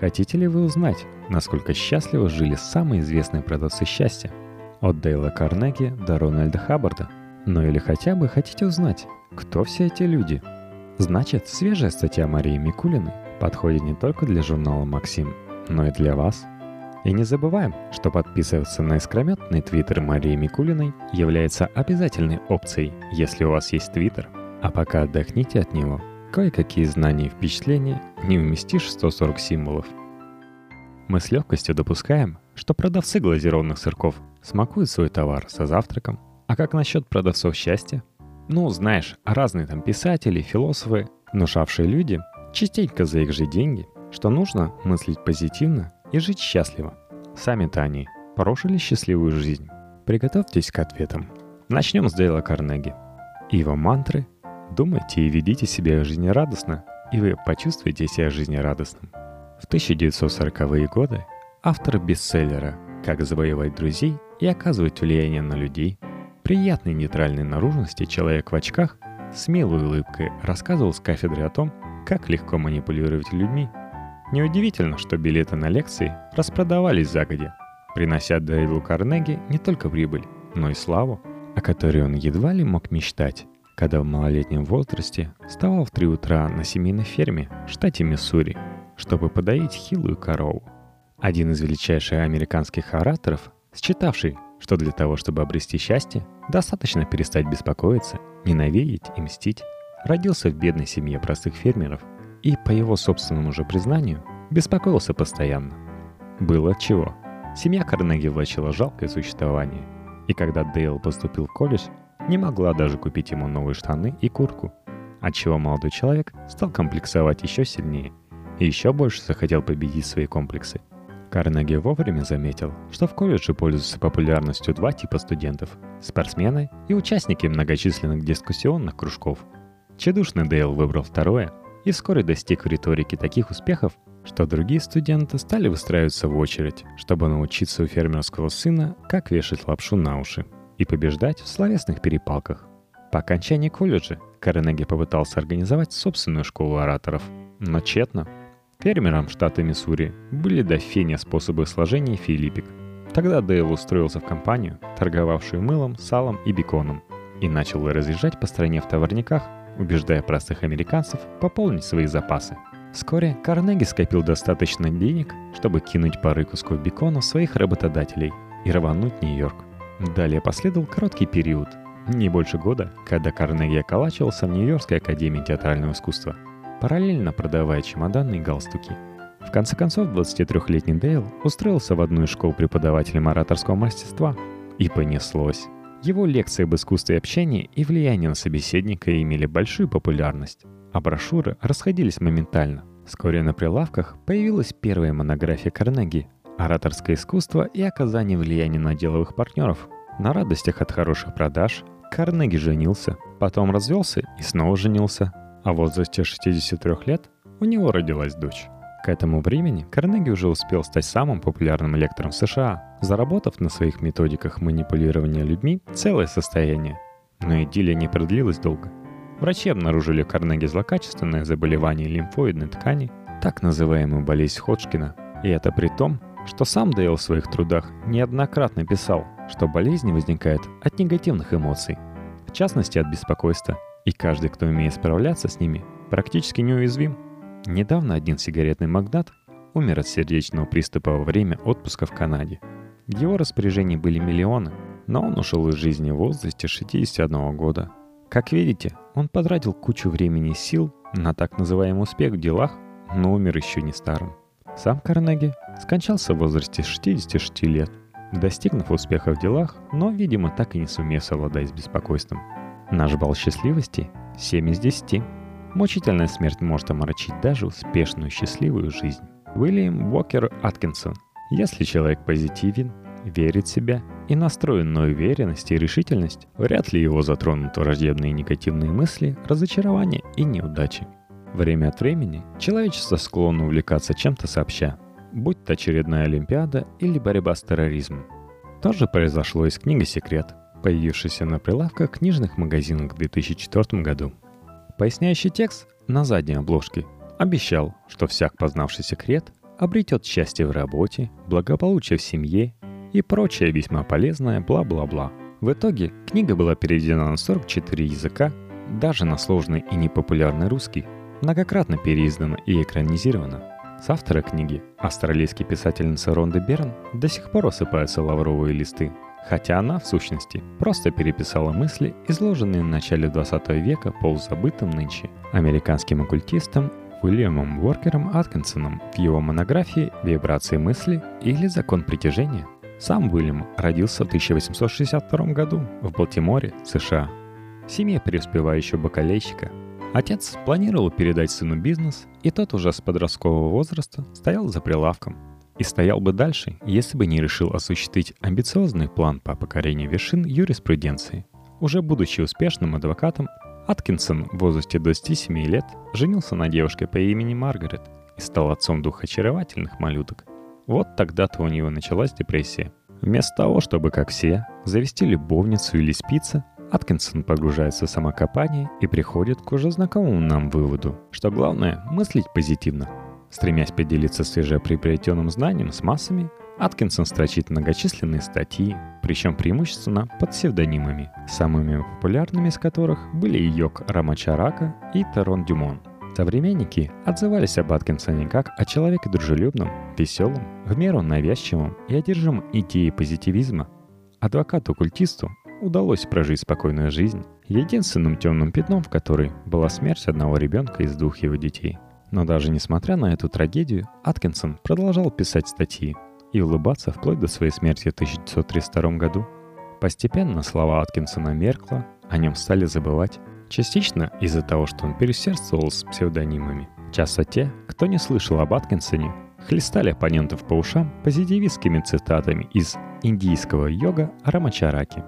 Хотите ли вы узнать, насколько счастливо жили самые известные продавцы счастья? От Дейла Карнеги до Рональда Хаббарда. Ну или хотя бы хотите узнать, кто все эти люди? Значит, свежая статья Марии Микулиной подходит не только для журнала «Максим», но и для вас. И не забываем, что подписываться на искрометный твиттер Марии Микулиной является обязательной опцией, если у вас есть твиттер. А пока отдохните от него, кое-какие знания и впечатления не вместишь в 140 символов. Мы с легкостью допускаем, что продавцы глазированных сырков смакуют свой товар со завтраком. А как насчет продавцов счастья? Ну, знаешь, разные там писатели, философы, внушавшие люди, частенько за их же деньги, что нужно мыслить позитивно и жить счастливо. Сами-то они прожили счастливую жизнь. Приготовьтесь к ответам. Начнем с Дейла Карнеги. Его мантры «Думайте и ведите себя жизнерадостно, и вы почувствуете себя жизнерадостным». В 1940-е годы автор бестселлера «Как завоевать друзей и оказывать влияние на людей» приятной нейтральной наружности человек в очках с милой улыбкой рассказывал с кафедры о том, как легко манипулировать людьми. Неудивительно, что билеты на лекции распродавались загодя, принося Дэйву Карнеги не только прибыль, но и славу, о которой он едва ли мог мечтать, когда в малолетнем возрасте вставал в три утра на семейной ферме в штате Миссури, чтобы подоить хилую корову. Один из величайших американских ораторов, считавший, что для того, чтобы обрести счастье, достаточно перестать беспокоиться, ненавидеть и мстить, родился в бедной семье простых фермеров и, по его собственному же признанию, беспокоился постоянно. Было чего. Семья Карнеги влачила жалкое существование, и когда Дейл поступил в колледж, не могла даже купить ему новые штаны и куртку, отчего молодой человек стал комплексовать еще сильнее и еще больше захотел победить свои комплексы. Карнеги вовремя заметил, что в колледже пользуются популярностью два типа студентов – спортсмены и участники многочисленных дискуссионных кружков – Чедушный Дейл выбрал второе и вскоре достиг в риторике таких успехов, что другие студенты стали выстраиваться в очередь, чтобы научиться у фермерского сына, как вешать лапшу на уши и побеждать в словесных перепалках. По окончании колледжа Каренеги попытался организовать собственную школу ораторов, но тщетно. Фермерам штата Миссури были до феня способы сложения филиппик. Тогда Дейл устроился в компанию, торговавшую мылом, салом и беконом, и начал разъезжать по стране в товарниках убеждая простых американцев пополнить свои запасы. Вскоре Карнеги скопил достаточно денег, чтобы кинуть пары кусков бекона своих работодателей и рвануть Нью-Йорк. Далее последовал короткий период, не больше года, когда Карнеги околачивался в Нью-Йоркской академии театрального искусства, параллельно продавая чемоданы и галстуки. В конце концов, 23-летний Дейл устроился в одну из школ преподавателем ораторского мастерства, и понеслось. Его лекции об искусстве общения и влияние на собеседника имели большую популярность, а брошюры расходились моментально. Вскоре на прилавках появилась первая монография Карнеги «Ораторское искусство и оказание влияния на деловых партнеров». На радостях от хороших продаж Карнеги женился, потом развелся и снова женился, а в возрасте 63 лет у него родилась дочь. К этому времени Карнеги уже успел стать самым популярным лектором в США, заработав на своих методиках манипулирования людьми целое состояние. Но идиллия не продлилась долго. Врачи обнаружили в Карнеги злокачественное заболевание лимфоидной ткани, так называемую болезнь Ходжкина. И это при том, что сам Дейл в своих трудах неоднократно писал, что болезнь возникает от негативных эмоций, в частности от беспокойства, и каждый, кто умеет справляться с ними, практически неуязвим – Недавно один сигаретный магнат умер от сердечного приступа во время отпуска в Канаде. В его распоряжении были миллионы, но он ушел из жизни в возрасте 61 года. Как видите, он потратил кучу времени и сил на так называемый успех в делах, но умер еще не старым. Сам Карнеги скончался в возрасте 66 лет, достигнув успеха в делах, но, видимо, так и не сумев совладать с беспокойством. Наш балл счастливости – 7 из 10. Мучительная смерть может омрачить даже успешную счастливую жизнь. Уильям Уокер Аткинсон. Если человек позитивен, верит в себя и настроен на уверенность и решительность, вряд ли его затронут враждебные негативные мысли, разочарования и неудачи. Время от времени человечество склонно увлекаться чем-то сообща, будь то очередная Олимпиада или борьба с терроризмом. То же произошло и с книгой «Секрет», появившейся на прилавках книжных магазинах в 2004 году. Поясняющий текст на задней обложке обещал, что всяк познавший секрет обретет счастье в работе, благополучие в семье и прочее весьма полезное бла-бла-бла. В итоге книга была переведена на 44 языка, даже на сложный и непопулярный русский, многократно переиздана и экранизирована. С автора книги, австралийский писательница Ронда Берн, до сих пор осыпаются лавровые листы, хотя она, в сущности, просто переписала мысли, изложенные в начале 20 века полузабытым нынче американским оккультистом Уильямом Уоркером Аткинсоном в его монографии «Вибрации мысли» или «Закон притяжения». Сам Уильям родился в 1862 году в Балтиморе, США, в семье преуспевающего бакалейщика. Отец планировал передать сыну бизнес, и тот уже с подросткового возраста стоял за прилавком. И стоял бы дальше, если бы не решил осуществить амбициозный план по покорению вершин юриспруденции. Уже будучи успешным адвокатом, Аткинсон в возрасте 27 лет женился на девушке по имени Маргарет и стал отцом двух очаровательных малюток. Вот тогда-то у него началась депрессия. Вместо того, чтобы, как все, завести любовницу или спиться, Аткинсон погружается в самокопание и приходит к уже знакомому нам выводу, что главное – мыслить позитивно. Стремясь поделиться свежеприобретенным знанием с массами, Аткинсон строчит многочисленные статьи, причем преимущественно под псевдонимами, самыми популярными из которых были Йок Рамачарака и Тарон Дюмон. Современники отзывались об Аткинсоне как о человеке дружелюбном, веселом, в меру навязчивом и одержимом идеей позитивизма. Адвокату-культисту удалось прожить спокойную жизнь, единственным темным пятном в которой была смерть одного ребенка из двух его детей. Но даже несмотря на эту трагедию, Аткинсон продолжал писать статьи, и улыбаться вплоть до своей смерти в 1932 году. Постепенно слова Аткинсона меркла, о нем стали забывать, частично из-за того, что он пересердствовал с псевдонимами. Часто те, кто не слышал об Аткинсоне, хлестали оппонентов по ушам позитивистскими цитатами из индийского йога Рамачараки.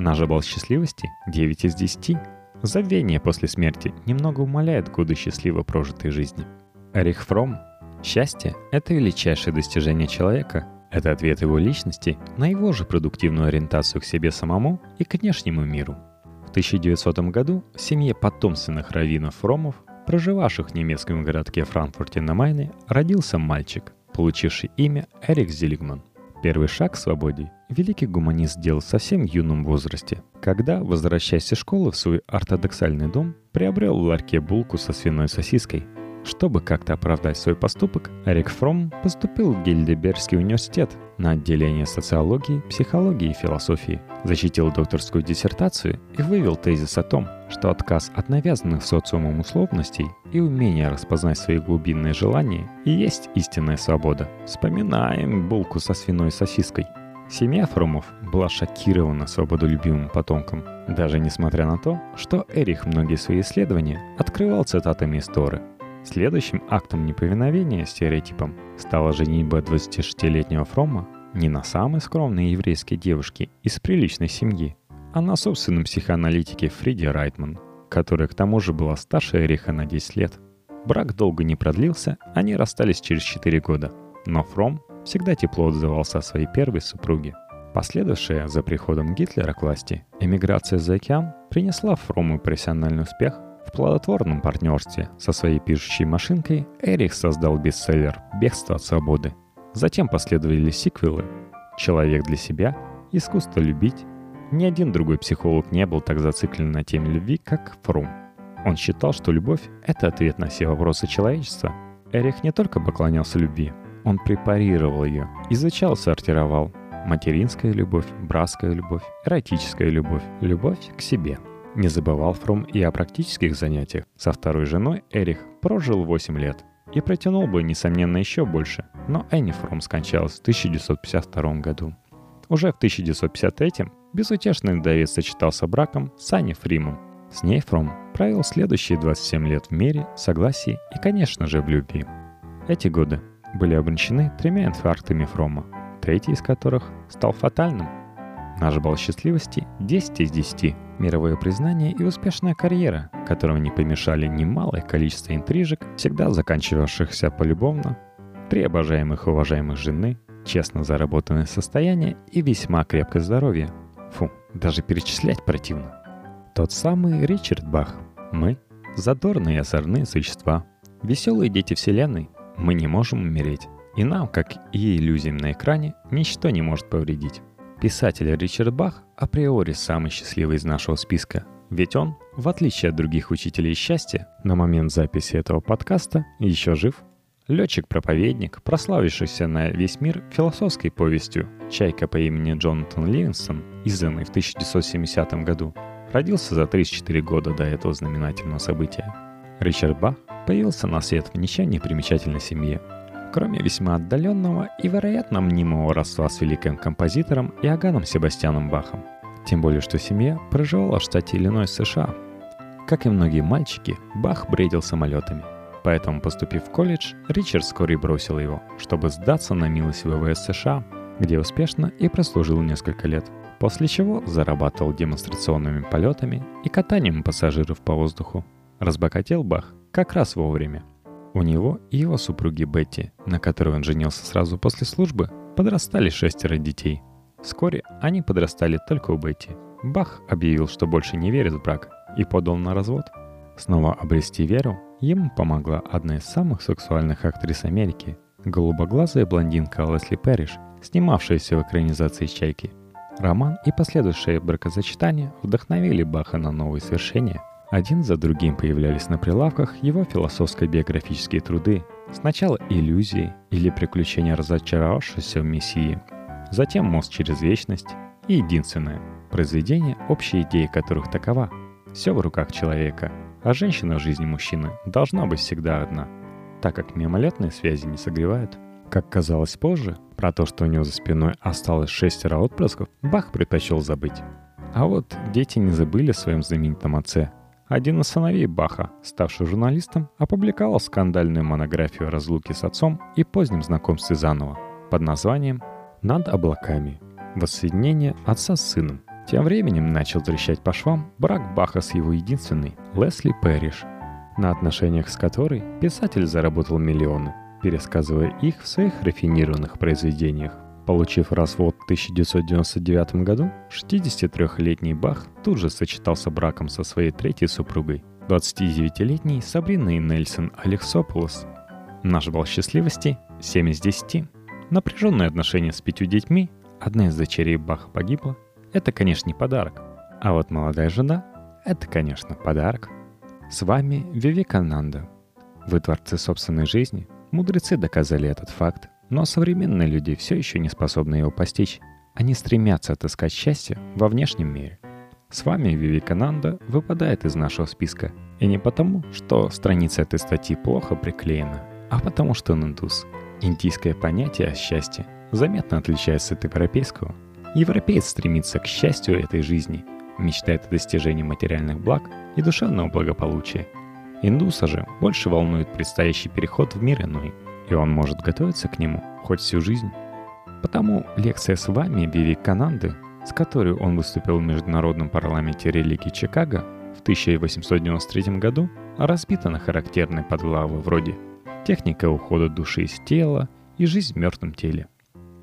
Наш бал счастливости 9 из 10. Забвение после смерти немного умаляет годы счастливо прожитой жизни. Эрих Фром Счастье — это величайшее достижение человека. Это ответ его личности на его же продуктивную ориентацию к себе самому и к внешнему миру. В 1900 году в семье потомственных раввинов-ромов, проживавших в немецком городке Франкфурте на Майне, родился мальчик, получивший имя Эрик Зилигман. Первый шаг к свободе великий гуманист сделал в совсем юном возрасте, когда, возвращаясь из школы в свой ортодоксальный дом, приобрел в ларьке булку со свиной сосиской – чтобы как-то оправдать свой поступок, Эрик Фром поступил в Гильдебергский университет на отделение социологии, психологии и философии, защитил докторскую диссертацию и вывел тезис о том, что отказ от навязанных социумом условностей и умение распознать свои глубинные желания и есть истинная свобода. Вспоминаем булку со свиной сосиской. Семья Фромов была шокирована свободолюбивым потомком, даже несмотря на то, что Эрих многие свои исследования открывал цитатами из Торы – Следующим актом неповиновения стереотипам стала женитьба 26-летнего Фрома не на самой скромной еврейской девушке из приличной семьи, а на собственном психоаналитике Фриде Райтман, которая к тому же была старше Эриха на 10 лет. Брак долго не продлился, они расстались через 4 года, но Фром всегда тепло отзывался о своей первой супруге. Последовавшая за приходом Гитлера к власти эмиграция за океан принесла Фрому профессиональный успех – в плодотворном партнерстве со своей пишущей машинкой Эрих создал бестселлер «Бегство от свободы». Затем последовали сиквелы «Человек для себя», «Искусство любить». Ни один другой психолог не был так зациклен на теме любви, как Фрум. Он считал, что любовь — это ответ на все вопросы человечества. Эрих не только поклонялся любви, он препарировал ее, изучал, сортировал. Материнская любовь, братская любовь, эротическая любовь, любовь к себе — не забывал Фрум и о практических занятиях. Со второй женой Эрих прожил 8 лет и протянул бы, несомненно, еще больше, но Энни Фрум скончалась в 1952 году. Уже в 1953 безутешный вдовец сочетался браком с Анни Фримом. С ней Фром провел следующие 27 лет в мире, согласии и, конечно же, в любви. Эти годы были обречены тремя инфарктами Фрома, третий из которых стал фатальным – Наш балл счастливости 10 из 10. Мировое признание и успешная карьера, которым не помешали немалое количество интрижек, всегда заканчивавшихся полюбовно, три обожаемых и уважаемых жены, честно заработанное состояние и весьма крепкое здоровье. Фу, даже перечислять противно. Тот самый Ричард Бах. Мы — задорные и озорные существа, веселые дети Вселенной, мы не можем умереть. И нам, как и иллюзиям на экране, ничто не может повредить. Писатель Ричард Бах априори самый счастливый из нашего списка, ведь он, в отличие от других учителей счастья, на момент записи этого подкаста еще жив. Летчик-проповедник, прославившийся на весь мир философской повестью «Чайка по имени Джонатан Ливинсон», изданной в 1970 году, родился за 34 года до этого знаменательного события. Ричард Бах появился на свет в ничем не примечательной семье, кроме весьма отдаленного и, вероятно, мнимого родства с великим композитором Иоганном Себастьяном Бахом. Тем более, что семья проживала в штате Иллинойс, США. Как и многие мальчики, Бах бредил самолетами. Поэтому, поступив в колледж, Ричард вскоре бросил его, чтобы сдаться на милость ВВС США, где успешно и прослужил несколько лет. После чего зарабатывал демонстрационными полетами и катанием пассажиров по воздуху. Разбогател Бах как раз вовремя, у него и его супруги Бетти, на которой он женился сразу после службы, подрастали шестеро детей. Вскоре они подрастали только у Бетти. Бах объявил, что больше не верит в брак, и подал на развод. Снова обрести веру ему помогла одна из самых сексуальных актрис Америки, голубоглазая блондинка Лесли Перриш, снимавшаяся в экранизации «Чайки». Роман и последующее бракозачитание вдохновили Баха на новые свершения – один за другим появлялись на прилавках его философско-биографические труды. Сначала «Иллюзии» или «Приключения разочаровавшегося в Мессии», затем «Мост через вечность» и единственное – произведение, общей идеи которых такова – все в руках человека, а женщина в жизни мужчины должна быть всегда одна, так как мимолетные связи не согревают. Как казалось позже, про то, что у него за спиной осталось шестеро отпрысков, Бах предпочел забыть. А вот дети не забыли о своем знаменитом отце – один из сыновей Баха, ставший журналистом, опубликовал скандальную монографию о разлуке с отцом и позднем знакомстве заново под названием «Над облаками. Воссоединение отца с сыном». Тем временем начал трещать по швам брак Баха с его единственной, Лесли Пэриш, на отношениях с которой писатель заработал миллионы, пересказывая их в своих рафинированных произведениях. Получив развод в 1999 году, 63-летний Бах тут же сочетался браком со своей третьей супругой, 29-летней Сабриной Нельсон Алексополос. Наш бал счастливости – 7 из 10. Напряженные отношения с пятью детьми, одна из дочерей Баха погибла – это, конечно, не подарок. А вот молодая жена – это, конечно, подарок. С вами Вивекананда. Вы творцы собственной жизни, мудрецы доказали этот факт – но современные люди все еще не способны его постичь. Они стремятся отыскать счастье во внешнем мире. С вами Вивикананда выпадает из нашего списка. И не потому, что страница этой статьи плохо приклеена, а потому что он индус. Индийское понятие о счастье заметно отличается от европейского. Европеец стремится к счастью этой жизни, мечтает о достижении материальных благ и душевного благополучия. Индуса же больше волнует предстоящий переход в мир иной – и он может готовиться к нему хоть всю жизнь. Потому лекция с вами Вивикананды, с которой он выступил в Международном парламенте религии Чикаго в 1893 году, разбита на характерные подглавы вроде «Техника ухода души из тела» и «Жизнь в мертвом теле».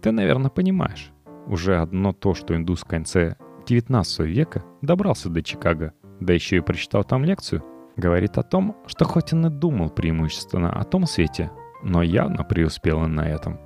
Ты, наверное, понимаешь, уже одно то, что индус в конце 19 века добрался до Чикаго, да еще и прочитал там лекцию, говорит о том, что хоть он и думал преимущественно о том свете, но явно преуспел на этом.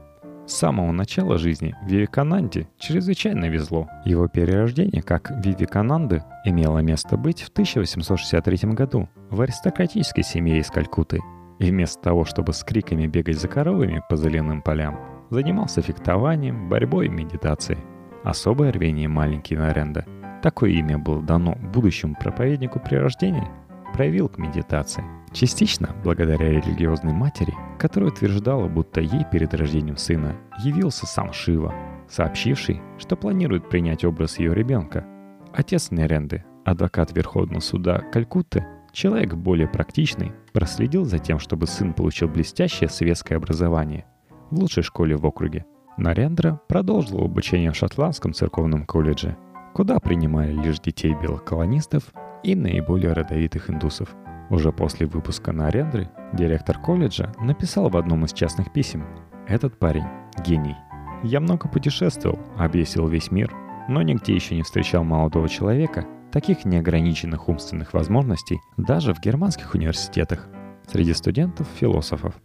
С самого начала жизни Вивекананде чрезвычайно везло. Его перерождение как Вивекананды имело место быть в 1863 году в аристократической семье из Калькуты. И вместо того, чтобы с криками бегать за коровами по зеленым полям, занимался фехтованием, борьбой и медитацией. Особое рвение маленький Наренда, такое имя было дано будущему проповеднику при рождении, проявил к медитации – Частично благодаря религиозной матери, которая утверждала, будто ей перед рождением сына явился сам Шива, сообщивший, что планирует принять образ ее ребенка. Отец Неренды, адвокат Верховного суда Калькутты, человек более практичный, проследил за тем, чтобы сын получил блестящее светское образование в лучшей школе в округе. Нарендра продолжил обучение в шотландском церковном колледже, куда принимали лишь детей белых колонистов и наиболее родовитых индусов – уже после выпуска на Арендры директор колледжа написал в одном из частных писем «Этот парень – гений. Я много путешествовал, объездил весь мир, но нигде еще не встречал молодого человека, таких неограниченных умственных возможностей даже в германских университетах, среди студентов-философов.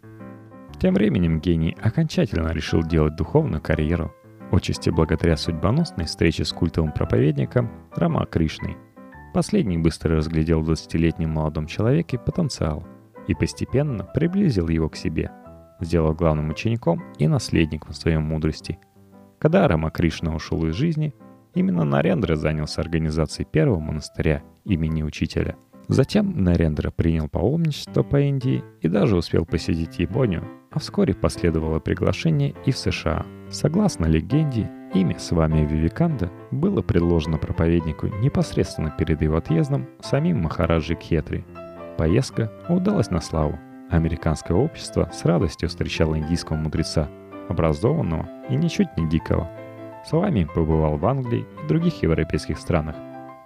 Тем временем гений окончательно решил делать духовную карьеру. Отчасти благодаря судьбоносной встрече с культовым проповедником Рама Кришной. Последний быстро разглядел в 20-летнем молодом человеке потенциал и постепенно приблизил его к себе, сделал главным учеником и наследником своей мудрости. Когда Рама Кришна ушел из жизни, именно Нарендра занялся организацией первого монастыря имени учителя – Затем Нарендра принял паломничество по Индии и даже успел посетить Японию, а вскоре последовало приглашение и в США. Согласно легенде, имя с вами Вивиканда было предложено проповеднику непосредственно перед его отъездом самим Махараджи Кхетри. Поездка удалась на славу. Американское общество с радостью встречало индийского мудреца, образованного и ничуть не дикого. С вами побывал в Англии и других европейских странах,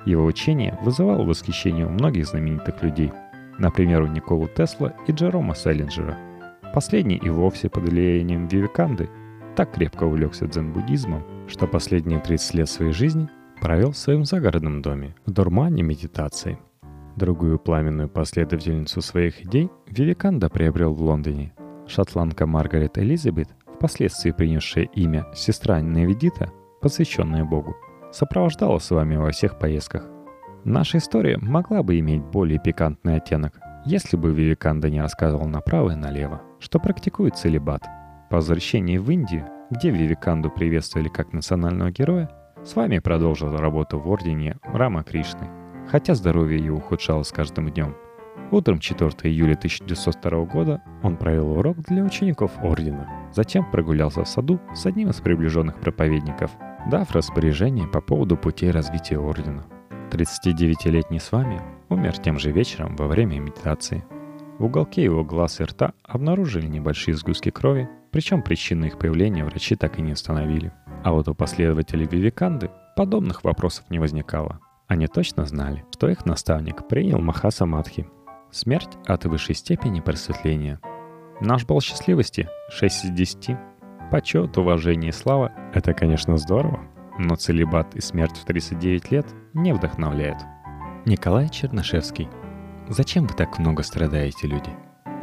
его учение вызывало восхищение у многих знаменитых людей, например, у Николы Тесла и Джерома Селлинджера. Последний и вовсе под влиянием Вивеканды так крепко увлекся дзен-буддизмом, что последние 30 лет своей жизни провел в своем загородном доме в дурмане медитации. Другую пламенную последовательницу своих идей Вивеканда приобрел в Лондоне. Шотландка Маргарет Элизабет, впоследствии принявшая имя сестра Невидита, посвященная Богу, сопровождала с вами во всех поездках. Наша история могла бы иметь более пикантный оттенок, если бы Вивиканда не рассказывал направо и налево, что практикует целебат. По возвращении в Индию, где Вивиканду приветствовали как национального героя, с вами продолжил работу в ордене Рама Кришны, хотя здоровье его ухудшалось с каждым днем. Утром 4 июля 1902 года он провел урок для учеников ордена, затем прогулялся в саду с одним из приближенных проповедников – дав распоряжение по поводу путей развития ордена. 39-летний с вами умер тем же вечером во время медитации. В уголке его глаз и рта обнаружили небольшие сгустки крови, причем причину их появления врачи так и не установили. А вот у последователей Вивиканды подобных вопросов не возникало. Они точно знали, что их наставник принял Махаса Мадхи. Смерть от высшей степени просветления. Наш бал счастливости 6 из 10 Почет, уважение и слава – это, конечно, здорово, но целебат и смерть в 39 лет не вдохновляют. Николай Чернышевский. Зачем вы так много страдаете, люди?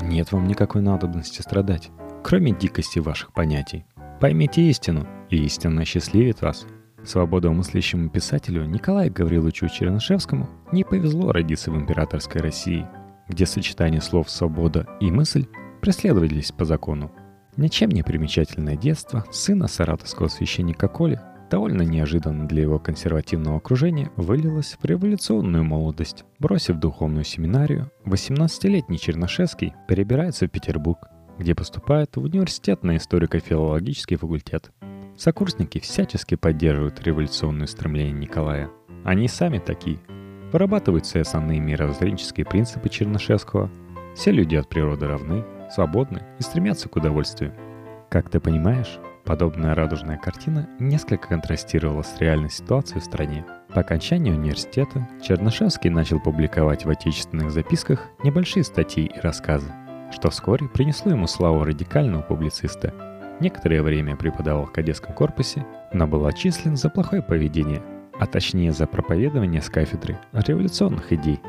Нет вам никакой надобности страдать, кроме дикости ваших понятий. Поймите истину, и истина счастливит вас. Свободомыслящему писателю Николаю Гавриловичу Чернышевскому не повезло родиться в императорской России, где сочетание слов «свобода» и «мысль» преследовались по закону – Ничем не примечательное детство сына саратовского священника Коли довольно неожиданно для его консервативного окружения вылилось в революционную молодость. Бросив духовную семинарию, 18-летний Чернышевский перебирается в Петербург, где поступает в университет на историко-филологический факультет. Сокурсники всячески поддерживают революционные стремления Николая. Они сами такие. Вырабатывают все основные мировоззренческие принципы Чернышевского. Все люди от природы равны, свободны и стремятся к удовольствию. Как ты понимаешь, подобная радужная картина несколько контрастировала с реальной ситуацией в стране. По окончании университета Чернышевский начал публиковать в отечественных записках небольшие статьи и рассказы, что вскоре принесло ему славу радикального публициста. Некоторое время преподавал в кадетском корпусе, но был отчислен за плохое поведение, а точнее за проповедование с кафедры революционных идей.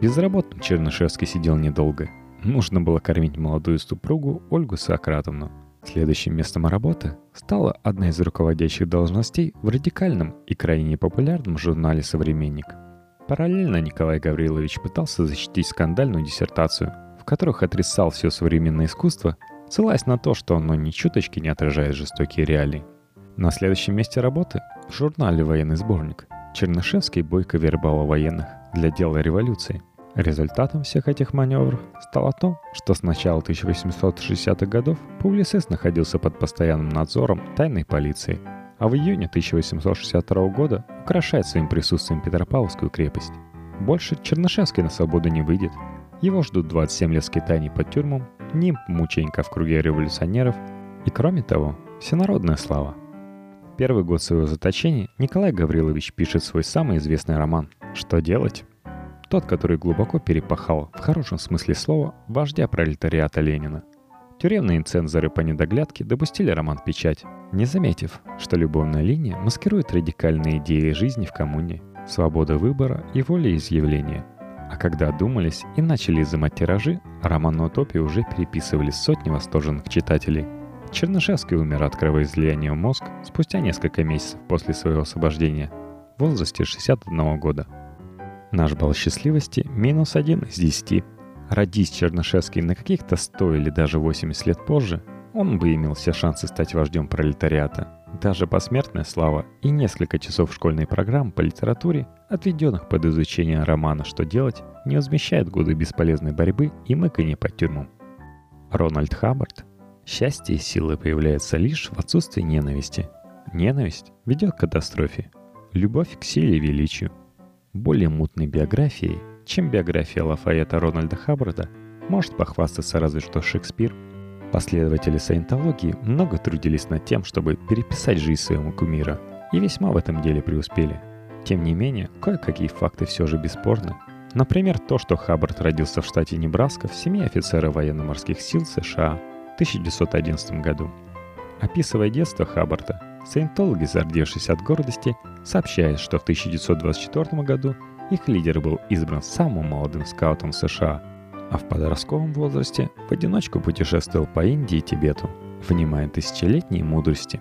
Безработным Чернышевский сидел недолго – Нужно было кормить молодую супругу Ольгу Сократовну. Следующим местом работы стала одна из руководящих должностей в радикальном и крайне популярном журнале «Современник». Параллельно Николай Гаврилович пытался защитить скандальную диссертацию, которых отрицал все современное искусство, ссылаясь на то, что оно ни чуточки не отражает жестокие реалии. На следующем месте работы, в журнале «Военный сборник», Чернышевский бойко вербовал военных для дела революции – Результатом всех этих маневров стало то, что с начала 1860-х годов Публицест находился под постоянным надзором тайной полиции, а в июне 1862 года украшает своим присутствием Петропавловскую крепость. Больше Чернышевский на свободу не выйдет. Его ждут 27 лет скитаний под тюрьмам, нимб мученика в круге революционеров и, кроме того, всенародная слава. Первый год своего заточения Николай Гаврилович пишет свой самый известный роман «Что делать?», тот, который глубоко перепахал, в хорошем смысле слова, вождя пролетариата Ленина. Тюремные цензоры по недоглядке допустили роман печать, не заметив, что любовная линия маскирует радикальные идеи жизни в коммуне, свобода выбора и волеизъявления. А когда одумались и начали изымать тиражи, роман «Утопия» уже переписывали сотни восторженных читателей. Чернышевский умер от кровоизлияния в мозг спустя несколько месяцев после своего освобождения в возрасте 61 года. Наш балл счастливости минус один из 10. Родись Чернышевский на каких-то 100 или даже 80 лет позже, он бы имел все шансы стать вождем пролетариата. Даже посмертная слава и несколько часов школьной программы по литературе, отведенных под изучение романа «Что делать», не возмещает годы бесполезной борьбы и мыкания по тюрьмам. Рональд Хаббард. Счастье и силы появляются лишь в отсутствии ненависти. Ненависть ведет к катастрофе. Любовь к силе и величию. Более мутной биографией, чем биография Лафайета Рональда Хаббарда, может похвастаться разве что Шекспир – Последователи саентологии много трудились над тем, чтобы переписать жизнь своему кумира, и весьма в этом деле преуспели. Тем не менее, кое-какие факты все же бесспорны. Например, то, что Хаббард родился в штате Небраска в семье офицера военно-морских сил США в 1911 году. Описывая детство Хаббарда, саентологи, зардевшись от гордости, сообщают, что в 1924 году их лидер был избран самым молодым скаутом США – а в подростковом возрасте в одиночку путешествовал по Индии и Тибету, внимая тысячелетней мудрости.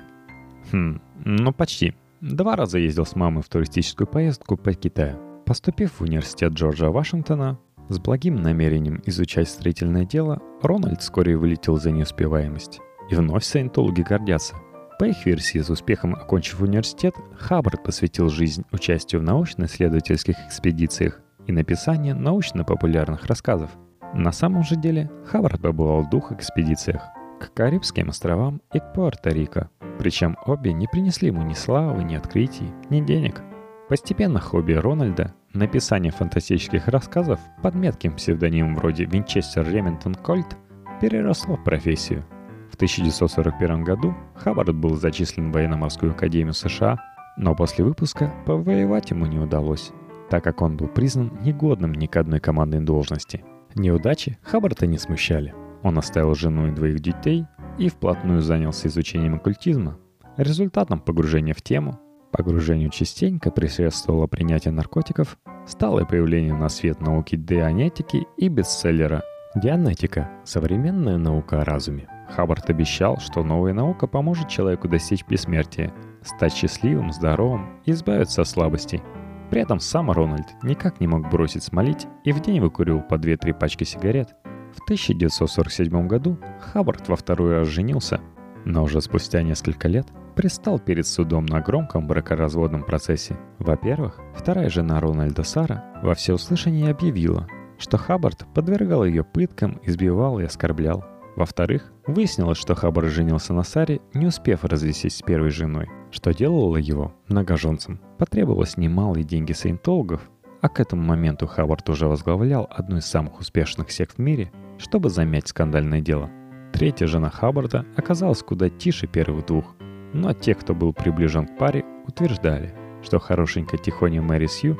Хм, ну почти. Два раза ездил с мамой в туристическую поездку по Китаю. Поступив в университет Джорджа Вашингтона, с благим намерением изучать строительное дело, Рональд вскоре вылетел за неуспеваемость. И вновь саентологи гордятся. По их версии, с успехом окончив университет, Хаббард посвятил жизнь участию в научно-исследовательских экспедициях и написанию научно-популярных рассказов – на самом же деле Хавард побывал в двух экспедициях к Карибским островам и к Пуэрто-Рико, причем обе не принесли ему ни славы, ни открытий, ни денег. Постепенно хобби Рональда, написание фантастических рассказов под метким псевдонимом вроде Винчестер Ремингтон Кольт, переросло в профессию. В 1941 году Хаббард был зачислен в военно-морскую академию США, но после выпуска повоевать ему не удалось, так как он был признан негодным ни к одной командной должности – Неудачи Хаббарта не смущали. Он оставил жену и двоих детей и вплотную занялся изучением оккультизма. Результатом погружения в тему, погружению частенько предшествовало принятие наркотиков, стало и появление на свет науки дианетики и бестселлера «Дианетика. Современная наука о разуме». Хаббард обещал, что новая наука поможет человеку достичь бессмертия, стать счастливым, здоровым и избавиться от слабостей – при этом сам Рональд никак не мог бросить смолить и в день выкурил по 2-3 пачки сигарет. В 1947 году Хаббард во второй раз женился, но уже спустя несколько лет пристал перед судом на громком бракоразводном процессе. Во-первых, вторая жена Рональда Сара во всеуслышание объявила, что Хаббард подвергал ее пыткам, избивал и оскорблял. Во-вторых, выяснилось, что Хаббард женился на Саре, не успев развестись с первой женой, что делало его многоженцем. Потребовалось немалые деньги саентологов, а к этому моменту Хаббард уже возглавлял одну из самых успешных сект в мире, чтобы замять скандальное дело. Третья жена Хаббарда оказалась куда тише первых двух, но те, кто был приближен к паре, утверждали, что хорошенькая тихоня Мэри Сью,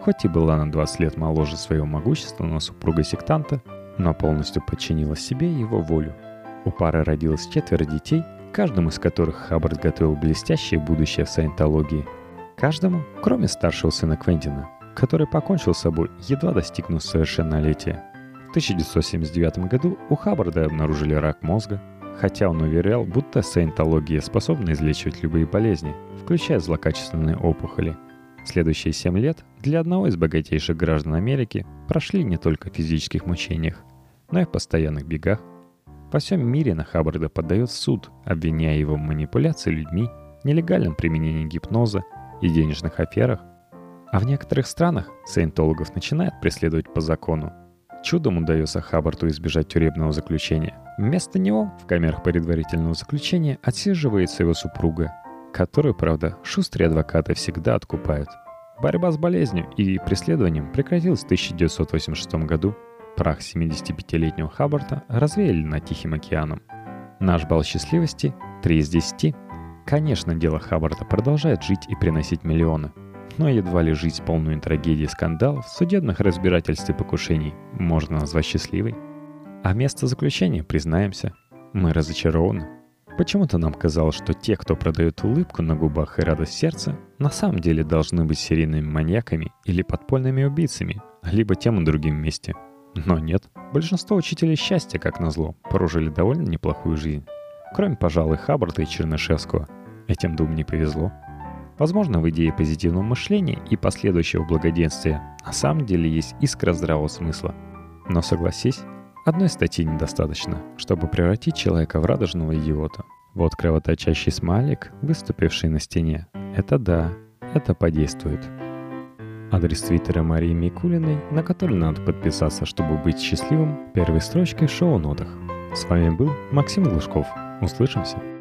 хоть и была на 20 лет моложе своего могущественного супруга-сектанта, но полностью подчинила себе его волю. У пары родилось четверо детей, каждому из которых Хаббард готовил блестящее будущее в саентологии. Каждому, кроме старшего сына Квентина, который покончил с собой, едва достигнув совершеннолетия. В 1979 году у Хаббарда обнаружили рак мозга, хотя он уверял, будто саентология способна излечивать любые болезни, включая злокачественные опухоли. Следующие семь лет для одного из богатейших граждан Америки прошли не только в физических мучениях, но и в постоянных бегах. Во всем мире на Хаббарда подает суд, обвиняя его в манипуляции людьми, нелегальном применении гипноза и денежных аферах. А в некоторых странах саентологов начинают преследовать по закону. Чудом удается Хаббарту избежать тюремного заключения. Вместо него в камерах предварительного заключения отсиживается его супруга, которую, правда, шустрые адвокаты всегда откупают. Борьба с болезнью и преследованием прекратилась в 1986 году. Прах 75-летнего Хаббарта развеяли над Тихим океаном. Наш балл счастливости — 3 из 10. Конечно, дело Хаббарта продолжает жить и приносить миллионы. Но едва ли жить полную трагедий скандалов, судебных разбирательств и покушений можно назвать счастливой. А место заключения, признаемся, мы разочарованы. Почему-то нам казалось, что те, кто продают улыбку на губах и радость сердца, на самом деле должны быть серийными маньяками или подпольными убийцами, либо тем и другим вместе. Но нет, большинство учителей счастья, как назло, прожили довольно неплохую жизнь. Кроме, пожалуй, Хаббарда и Чернышевского. Этим двум не повезло. Возможно, в идее позитивного мышления и последующего благоденствия на самом деле есть искра здравого смысла. Но согласись, одной статьи недостаточно, чтобы превратить человека в радужного идиота. Вот кровоточащий смайлик, выступивший на стене. Это да, это подействует. Адрес твиттера Марии Микулиной, на который надо подписаться, чтобы быть счастливым, первой строчкой в шоу-нотах. С вами был Максим Глушков. Услышимся!